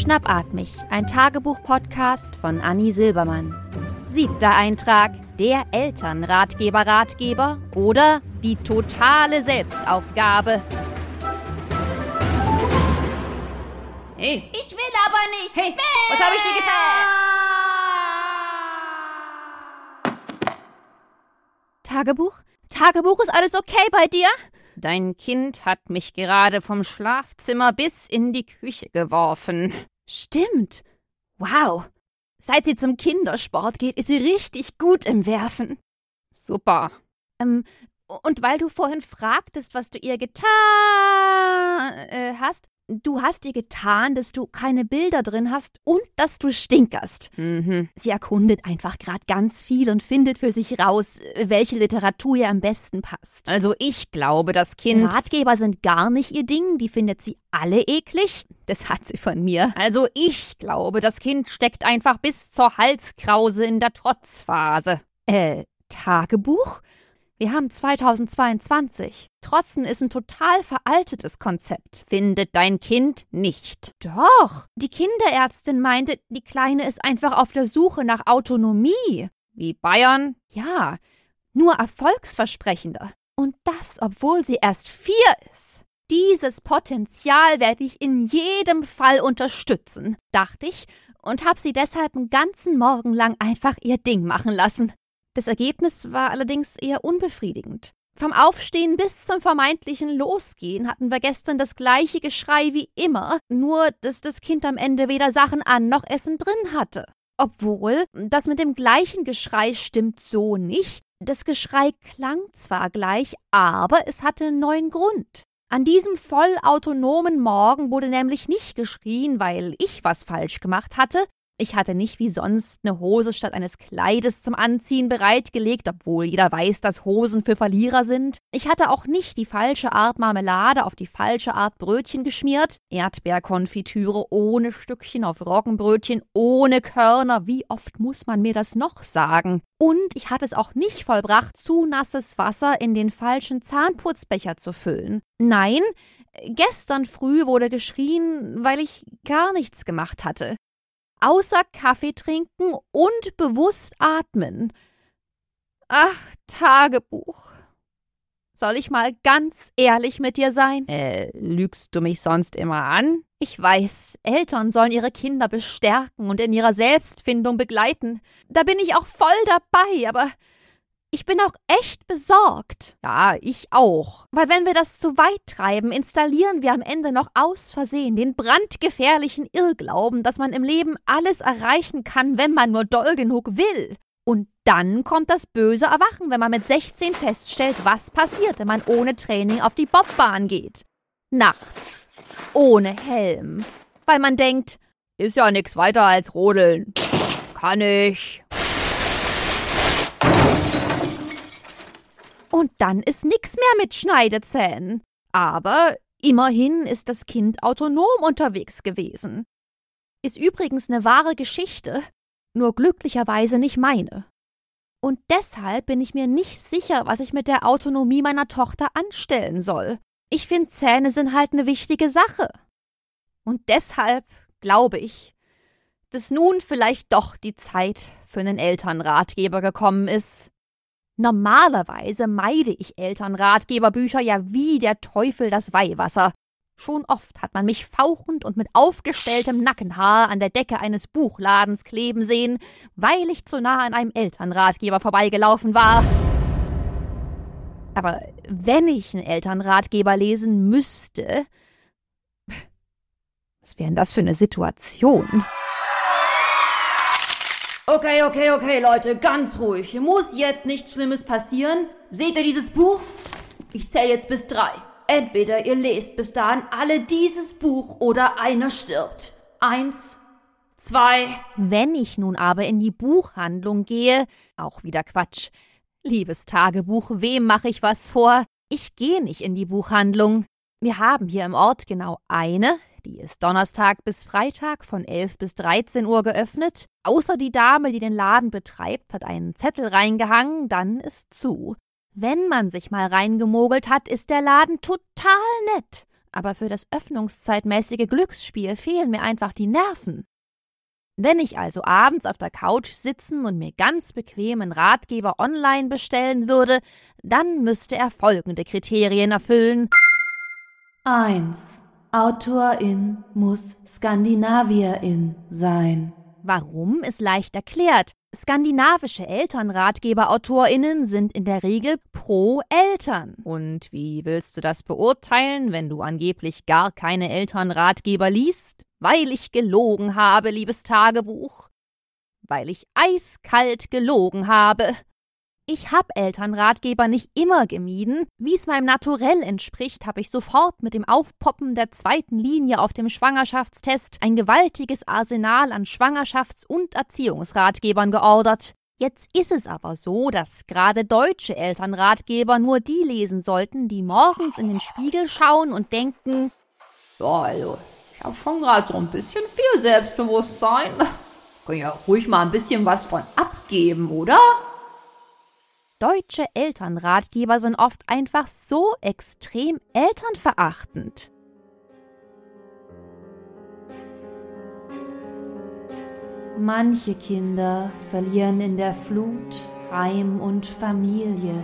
Schnappatmig, ein Tagebuch-Podcast von Anni Silbermann. Siebter Eintrag: Der Elternratgeber-Ratgeber oder die totale Selbstaufgabe. Hey, Ich will aber nicht. hey, was habe ich dir getan? Tagebuch? Tagebuch, ist alles okay bei dir? Dein Kind hat mich gerade vom Schlafzimmer bis in die Küche geworfen. Stimmt. Wow. Seit sie zum Kindersport geht, ist sie richtig gut im Werfen. Super. Ähm, und weil du vorhin fragtest, was du ihr getan äh, hast, du hast ihr getan, dass du keine Bilder drin hast und dass du stinkerst. Mhm. Sie erkundet einfach gerade ganz viel und findet für sich raus, welche Literatur ihr am besten passt. Also ich glaube, das Kind. Ratgeber sind gar nicht ihr Ding, die findet sie alle eklig. Das hat sie von mir. Also ich glaube, das Kind steckt einfach bis zur Halskrause in der Trotzphase. Äh, Tagebuch? Wir haben 2022. Trotzen ist ein total veraltetes Konzept. Findet dein Kind nicht. Doch. Die Kinderärztin meinte, die Kleine ist einfach auf der Suche nach Autonomie. Wie Bayern? Ja, nur erfolgsversprechender. Und das, obwohl sie erst vier ist. Dieses Potenzial werde ich in jedem Fall unterstützen, dachte ich und habe sie deshalb einen ganzen Morgen lang einfach ihr Ding machen lassen. Das Ergebnis war allerdings eher unbefriedigend. Vom Aufstehen bis zum vermeintlichen Losgehen hatten wir gestern das gleiche Geschrei wie immer, nur dass das Kind am Ende weder Sachen an noch Essen drin hatte. Obwohl, das mit dem gleichen Geschrei stimmt so nicht. Das Geschrei klang zwar gleich, aber es hatte einen neuen Grund. An diesem vollautonomen Morgen wurde nämlich nicht geschrien, weil ich was falsch gemacht hatte. Ich hatte nicht wie sonst eine Hose statt eines Kleides zum Anziehen bereitgelegt, obwohl jeder weiß, dass Hosen für Verlierer sind. Ich hatte auch nicht die falsche Art Marmelade auf die falsche Art Brötchen geschmiert, Erdbeerkonfitüre ohne Stückchen auf Roggenbrötchen ohne Körner. Wie oft muss man mir das noch sagen? Und ich hatte es auch nicht vollbracht, zu nasses Wasser in den falschen Zahnputzbecher zu füllen. Nein, gestern früh wurde geschrien, weil ich gar nichts gemacht hatte außer Kaffee trinken und bewusst atmen. Ach, Tagebuch. Soll ich mal ganz ehrlich mit dir sein? Äh, lügst du mich sonst immer an? Ich weiß, Eltern sollen ihre Kinder bestärken und in ihrer Selbstfindung begleiten. Da bin ich auch voll dabei, aber ich bin auch echt besorgt. Ja, ich auch. Weil wenn wir das zu weit treiben, installieren wir am Ende noch aus Versehen den brandgefährlichen Irrglauben, dass man im Leben alles erreichen kann, wenn man nur doll genug will. Und dann kommt das böse Erwachen, wenn man mit 16 feststellt, was passiert, wenn man ohne Training auf die Bobbahn geht. Nachts. Ohne Helm. Weil man denkt, ist ja nix weiter als Rodeln. Kann ich. Und dann ist nix mehr mit Schneidezähnen. Aber immerhin ist das Kind autonom unterwegs gewesen. Ist übrigens eine wahre Geschichte, nur glücklicherweise nicht meine. Und deshalb bin ich mir nicht sicher, was ich mit der Autonomie meiner Tochter anstellen soll. Ich finde, Zähne sind halt eine wichtige Sache. Und deshalb glaube ich, dass nun vielleicht doch die Zeit für einen Elternratgeber gekommen ist. Normalerweise meide ich Elternratgeberbücher ja wie der Teufel das Weihwasser. Schon oft hat man mich fauchend und mit aufgestelltem Nackenhaar an der Decke eines Buchladens kleben sehen, weil ich zu nah an einem Elternratgeber vorbeigelaufen war. Aber wenn ich einen Elternratgeber lesen müsste, was wäre denn das für eine Situation? Okay, okay, okay, Leute, ganz ruhig. Muss jetzt nichts Schlimmes passieren. Seht ihr dieses Buch? Ich zähle jetzt bis drei. Entweder ihr lest bis dahin alle dieses Buch oder einer stirbt. Eins, zwei. Wenn ich nun aber in die Buchhandlung gehe, auch wieder Quatsch. Liebes Tagebuch, wem mache ich was vor? Ich gehe nicht in die Buchhandlung. Wir haben hier im Ort genau eine, die ist Donnerstag bis Freitag von 11 bis 13 Uhr geöffnet. Außer die Dame, die den Laden betreibt, hat einen Zettel reingehangen, dann ist zu. Wenn man sich mal reingemogelt hat, ist der Laden total nett. aber für das öffnungszeitmäßige Glücksspiel fehlen mir einfach die Nerven. Wenn ich also abends auf der Couch sitzen und mir ganz bequemen Ratgeber online bestellen würde, dann müsste er folgende Kriterien erfüllen. 1. Autorin muss Skandinavierin sein. Warum ist leicht erklärt. Skandinavische Elternratgeber-AutorInnen sind in der Regel pro Eltern. Und wie willst du das beurteilen, wenn du angeblich gar keine Elternratgeber liest? Weil ich gelogen habe, liebes Tagebuch. Weil ich eiskalt gelogen habe. Ich hab Elternratgeber nicht immer gemieden. Wie es meinem Naturell entspricht, habe ich sofort mit dem Aufpoppen der zweiten Linie auf dem Schwangerschaftstest ein gewaltiges Arsenal an Schwangerschafts- und Erziehungsratgebern geordert. Jetzt ist es aber so, dass gerade deutsche Elternratgeber nur die lesen sollten, die morgens in den Spiegel schauen und denken, ja, also, ich habe schon gerade so ein bisschen viel Selbstbewusstsein. Können ja ruhig mal ein bisschen was von abgeben, oder? Deutsche Elternratgeber sind oft einfach so extrem elternverachtend. Manche Kinder verlieren in der Flut Heim und Familie.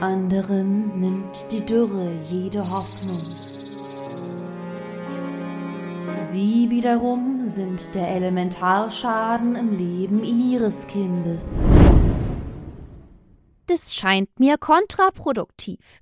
Anderen nimmt die Dürre jede Hoffnung. Sie wiederum sind der Elementarschaden im Leben ihres Kindes. Das scheint mir kontraproduktiv.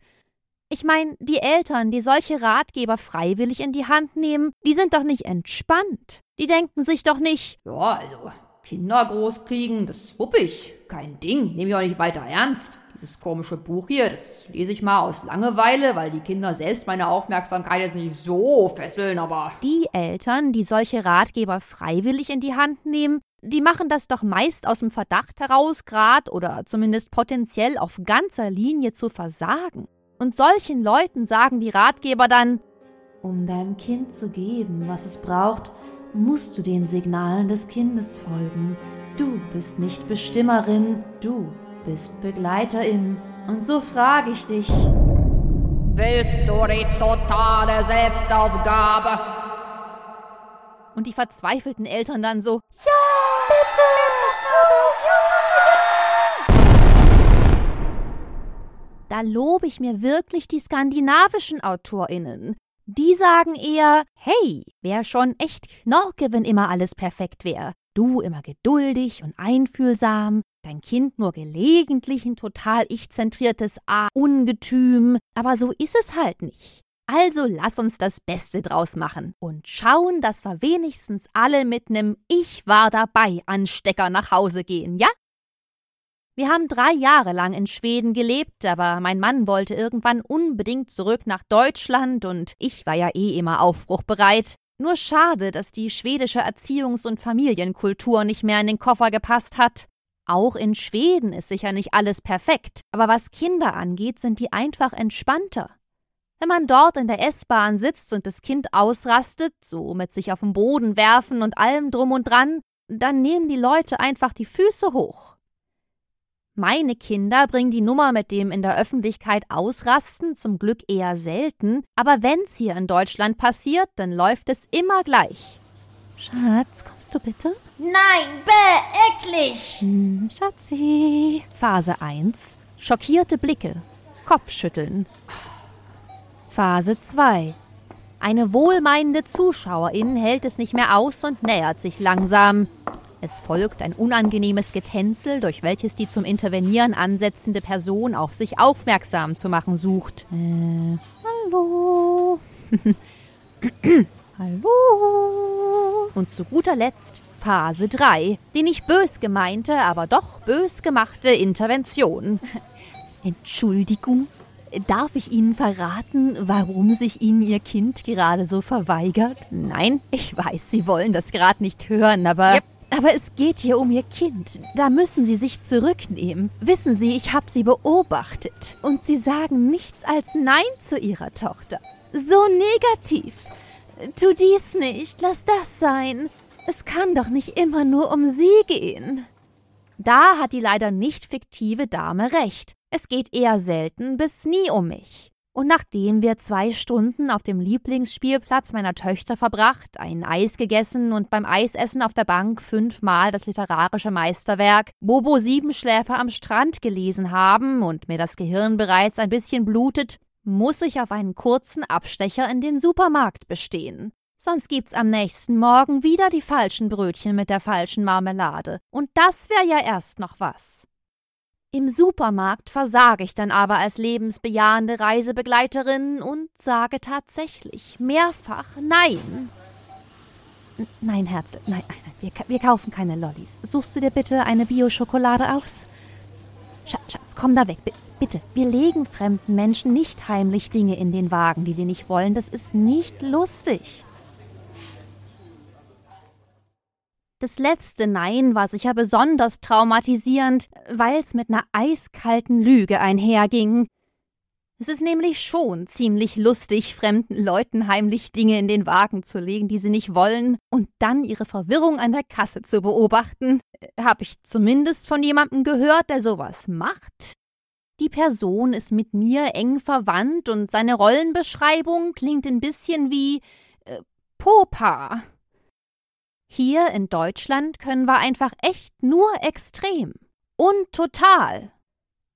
Ich meine, die Eltern, die solche Ratgeber freiwillig in die Hand nehmen, die sind doch nicht entspannt. Die denken sich doch nicht, ja, also Kinder großkriegen, das wupp ich. Kein Ding, nehme ich auch nicht weiter ernst. Dieses komische Buch hier, das lese ich mal aus Langeweile, weil die Kinder selbst meine Aufmerksamkeit jetzt nicht so fesseln, aber. Die Eltern, die solche Ratgeber freiwillig in die Hand nehmen, die machen das doch meist aus dem Verdacht heraus, grad oder zumindest potenziell auf ganzer Linie zu versagen. Und solchen Leuten sagen die Ratgeber dann, um deinem Kind zu geben, was es braucht, musst du den Signalen des Kindes folgen. Du bist nicht Bestimmerin, du bist Begleiterin. Und so frage ich dich. Willst du die totale Selbstaufgabe? Und die verzweifelten Eltern dann so, ja, bitte, Da lobe ich mir wirklich die skandinavischen AutorInnen. Die sagen eher, hey, wär schon echt Knorke, wenn immer alles perfekt wär. Du immer geduldig und einfühlsam, dein Kind nur gelegentlich ein total ich-zentriertes A-Ungetüm, aber so ist es halt nicht. Also lass uns das Beste draus machen und schauen, dass wir wenigstens alle mit nem Ich war dabei Anstecker nach Hause gehen, ja? Wir haben drei Jahre lang in Schweden gelebt, aber mein Mann wollte irgendwann unbedingt zurück nach Deutschland und ich war ja eh immer aufbruchbereit. Nur schade, dass die schwedische Erziehungs- und Familienkultur nicht mehr in den Koffer gepasst hat. Auch in Schweden ist sicher nicht alles perfekt, aber was Kinder angeht, sind die einfach entspannter. Wenn man dort in der S-Bahn sitzt und das Kind ausrastet, so mit sich auf den Boden werfen und allem drum und dran, dann nehmen die Leute einfach die Füße hoch. Meine Kinder bringen die Nummer mit dem in der Öffentlichkeit ausrasten zum Glück eher selten, aber wenn's hier in Deutschland passiert, dann läuft es immer gleich. Schatz, kommst du bitte? Nein, bäh, eklig! Hm, Schatzi. Phase 1. Schockierte Blicke. Kopfschütteln. Phase 2. Eine wohlmeinende Zuschauerin hält es nicht mehr aus und nähert sich langsam. Es folgt ein unangenehmes Getänzel, durch welches die zum Intervenieren ansetzende Person auf sich aufmerksam zu machen sucht. Äh, hallo. hallo. Und zu guter Letzt Phase 3, die nicht bös gemeinte, aber doch bös gemachte Intervention. Entschuldigung, Darf ich Ihnen verraten, warum sich Ihnen Ihr Kind gerade so verweigert? Nein, ich weiß, Sie wollen das gerade nicht hören, aber. Yep. Aber es geht hier um Ihr Kind. Da müssen Sie sich zurücknehmen. Wissen Sie, ich habe Sie beobachtet. Und Sie sagen nichts als Nein zu Ihrer Tochter. So negativ. Tu dies nicht, lass das sein. Es kann doch nicht immer nur um Sie gehen. Da hat die leider nicht fiktive Dame recht. Es geht eher selten bis nie um mich. Und nachdem wir zwei Stunden auf dem Lieblingsspielplatz meiner Töchter verbracht, ein Eis gegessen und beim Eisessen auf der Bank fünfmal das literarische Meisterwerk Bobo Siebenschläfer am Strand gelesen haben und mir das Gehirn bereits ein bisschen blutet, muss ich auf einen kurzen Abstecher in den Supermarkt bestehen. Sonst gibt's am nächsten Morgen wieder die falschen Brötchen mit der falschen Marmelade. Und das wäre ja erst noch was. Im Supermarkt versage ich dann aber als lebensbejahende Reisebegleiterin und sage tatsächlich mehrfach Nein. Nein, Herz, nein, nein, nein wir, wir kaufen keine Lollis. Suchst du dir bitte eine Bio-Schokolade aus? Schatz, Schatz, komm da weg, bitte. Wir legen fremden Menschen nicht heimlich Dinge in den Wagen, die sie nicht wollen. Das ist nicht lustig. Das letzte Nein war sicher besonders traumatisierend, weil es mit einer eiskalten Lüge einherging. Es ist nämlich schon ziemlich lustig, fremden Leuten heimlich Dinge in den Wagen zu legen, die sie nicht wollen, und dann ihre Verwirrung an der Kasse zu beobachten. Hab ich zumindest von jemandem gehört, der sowas macht. Die Person ist mit mir eng verwandt und seine Rollenbeschreibung klingt ein bisschen wie äh, Popa. Hier in Deutschland können wir einfach echt nur extrem. Und total.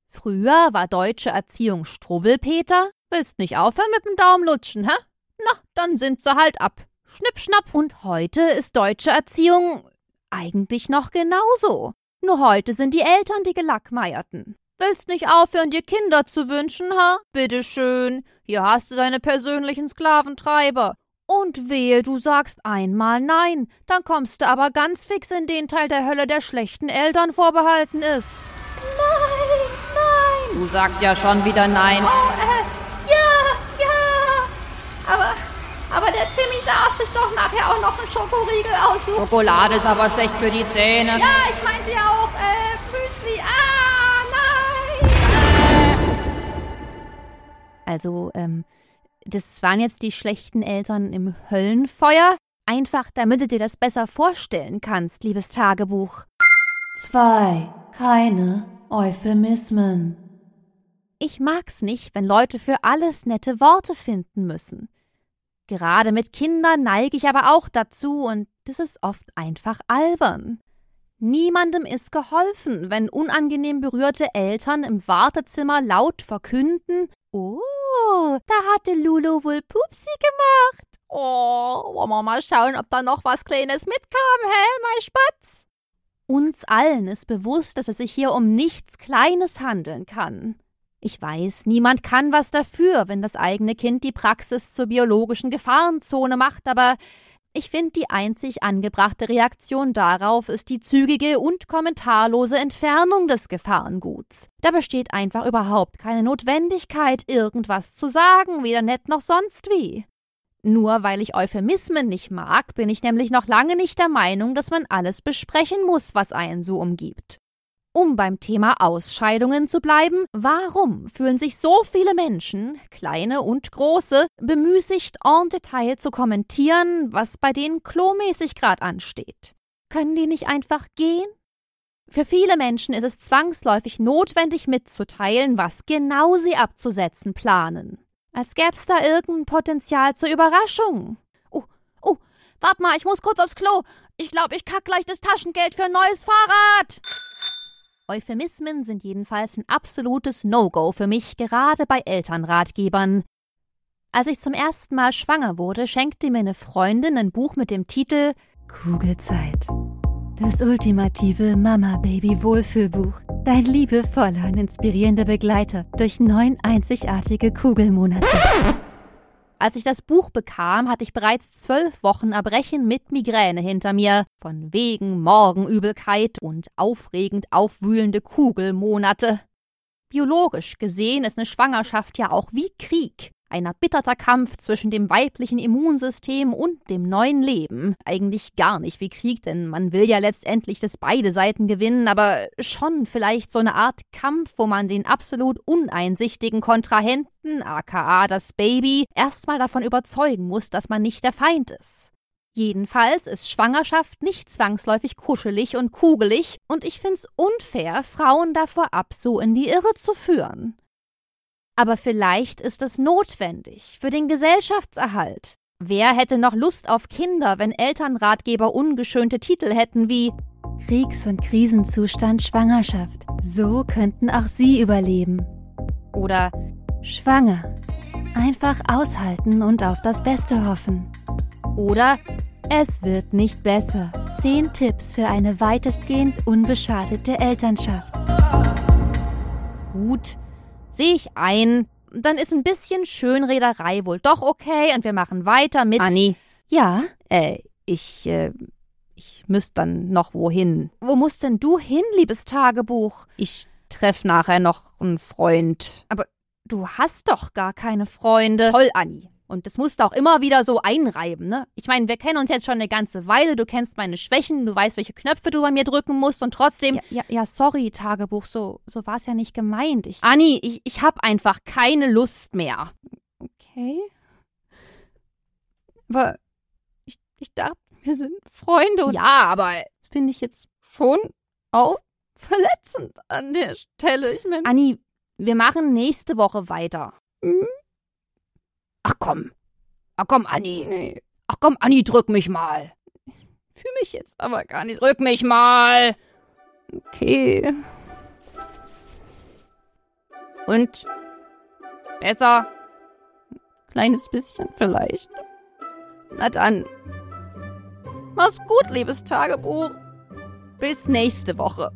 Früher war deutsche Erziehung Struwwelpeter. Willst nicht aufhören mit dem Daumen lutschen, hä? Na, dann sind sie halt ab. Schnipp, schnapp. Und heute ist deutsche Erziehung eigentlich noch genauso. Nur heute sind die Eltern die Gelackmeierten. Willst nicht aufhören, dir Kinder zu wünschen, ha? Bitteschön. Hier hast du deine persönlichen Sklaventreiber. Und wehe, du sagst einmal nein, dann kommst du aber ganz fix in den Teil der Hölle, der schlechten Eltern vorbehalten ist. Nein, nein. Du sagst ja schon wieder nein. Oh, äh, ja, ja. Aber, aber der Timmy darf sich doch nachher auch noch einen Schokoriegel aussuchen. Schokolade ist aber schlecht für die Zähne. Ja, ich meinte ja auch, äh, Müsli. Ah, nein. Also, ähm, das waren jetzt die schlechten Eltern im Höllenfeuer. Einfach, damit du dir das besser vorstellen kannst, liebes Tagebuch. Zwei. Keine Euphemismen. Ich mag's nicht, wenn Leute für alles nette Worte finden müssen. Gerade mit Kindern neige ich aber auch dazu und das ist oft einfach albern. Niemandem ist geholfen, wenn unangenehm berührte Eltern im Wartezimmer laut verkünden: Oh, da hatte Lulu wohl Pupsi gemacht. Oh, wollen wir mal schauen, ob da noch was Kleines mitkam, hä, mein Spatz? Uns allen ist bewusst, dass es sich hier um nichts Kleines handeln kann. Ich weiß, niemand kann was dafür, wenn das eigene Kind die Praxis zur biologischen Gefahrenzone macht, aber ich finde, die einzig angebrachte Reaktion darauf ist die zügige und kommentarlose Entfernung des Gefahrenguts. Da besteht einfach überhaupt keine Notwendigkeit, irgendwas zu sagen, weder nett noch sonst wie. Nur weil ich Euphemismen nicht mag, bin ich nämlich noch lange nicht der Meinung, dass man alles besprechen muss, was einen so umgibt. Um beim Thema Ausscheidungen zu bleiben, warum fühlen sich so viele Menschen, kleine und große, bemüßigt, en Detail zu kommentieren, was bei denen klomäßig gerade ansteht? Können die nicht einfach gehen? Für viele Menschen ist es zwangsläufig notwendig mitzuteilen, was genau sie abzusetzen planen. Als gäb's da irgendein Potenzial zur Überraschung. Oh, oh, wart mal, ich muss kurz aufs Klo. Ich glaube, ich kack gleich das Taschengeld für ein neues Fahrrad. Euphemismen sind jedenfalls ein absolutes No-Go für mich, gerade bei Elternratgebern. Als ich zum ersten Mal schwanger wurde, schenkte mir eine Freundin ein Buch mit dem Titel Kugelzeit. Das ultimative Mama-Baby-Wohlfühlbuch. Dein liebevoller und inspirierender Begleiter durch neun einzigartige Kugelmonate. Als ich das Buch bekam, hatte ich bereits zwölf Wochen Erbrechen mit Migräne hinter mir, von wegen Morgenübelkeit und aufregend aufwühlende Kugelmonate. Biologisch gesehen ist eine Schwangerschaft ja auch wie Krieg ein erbitterter Kampf zwischen dem weiblichen Immunsystem und dem neuen Leben. Eigentlich gar nicht wie Krieg, denn man will ja letztendlich, dass beide Seiten gewinnen, aber schon vielleicht so eine Art Kampf, wo man den absolut uneinsichtigen Kontrahenten, aka das Baby, erstmal davon überzeugen muss, dass man nicht der Feind ist. Jedenfalls ist Schwangerschaft nicht zwangsläufig kuschelig und kugelig, und ich find's unfair, Frauen davor ab so in die Irre zu führen. Aber vielleicht ist es notwendig für den Gesellschaftserhalt. Wer hätte noch Lust auf Kinder, wenn Elternratgeber ungeschönte Titel hätten wie Kriegs- und Krisenzustand Schwangerschaft. So könnten auch Sie überleben. Oder Schwanger. Einfach aushalten und auf das Beste hoffen. Oder es wird nicht besser. Zehn Tipps für eine weitestgehend unbeschadete Elternschaft. Gut, sehe ich ein. Dann ist ein bisschen Schönrederei wohl doch okay und wir machen weiter mit. Anni. Ja? Äh, ich, äh, ich müsste dann noch wohin. Wo musst denn du hin, liebes Tagebuch? Ich treff nachher noch einen Freund. Aber du hast doch gar keine Freunde. Toll, Anni. Und das musst du auch immer wieder so einreiben, ne? Ich meine, wir kennen uns jetzt schon eine ganze Weile, du kennst meine Schwächen, du weißt, welche Knöpfe du bei mir drücken musst und trotzdem. Ja, ja, ja sorry, Tagebuch, so, so war es ja nicht gemeint. Ich, Anni, ich, ich hab einfach keine Lust mehr. okay. Aber ich, ich dachte, wir sind Freunde und Ja, aber das finde ich jetzt schon auch verletzend an der Stelle. Ich meine, Anni, wir machen nächste Woche weiter. Hm? Ach komm. Ach komm, Anni. nee, Ach komm, Anni, drück mich mal. fühle mich jetzt aber gar nicht. Drück mich mal. Okay. Und? Besser? Kleines bisschen vielleicht. Na dann. Mach's gut, liebes Tagebuch. Bis nächste Woche.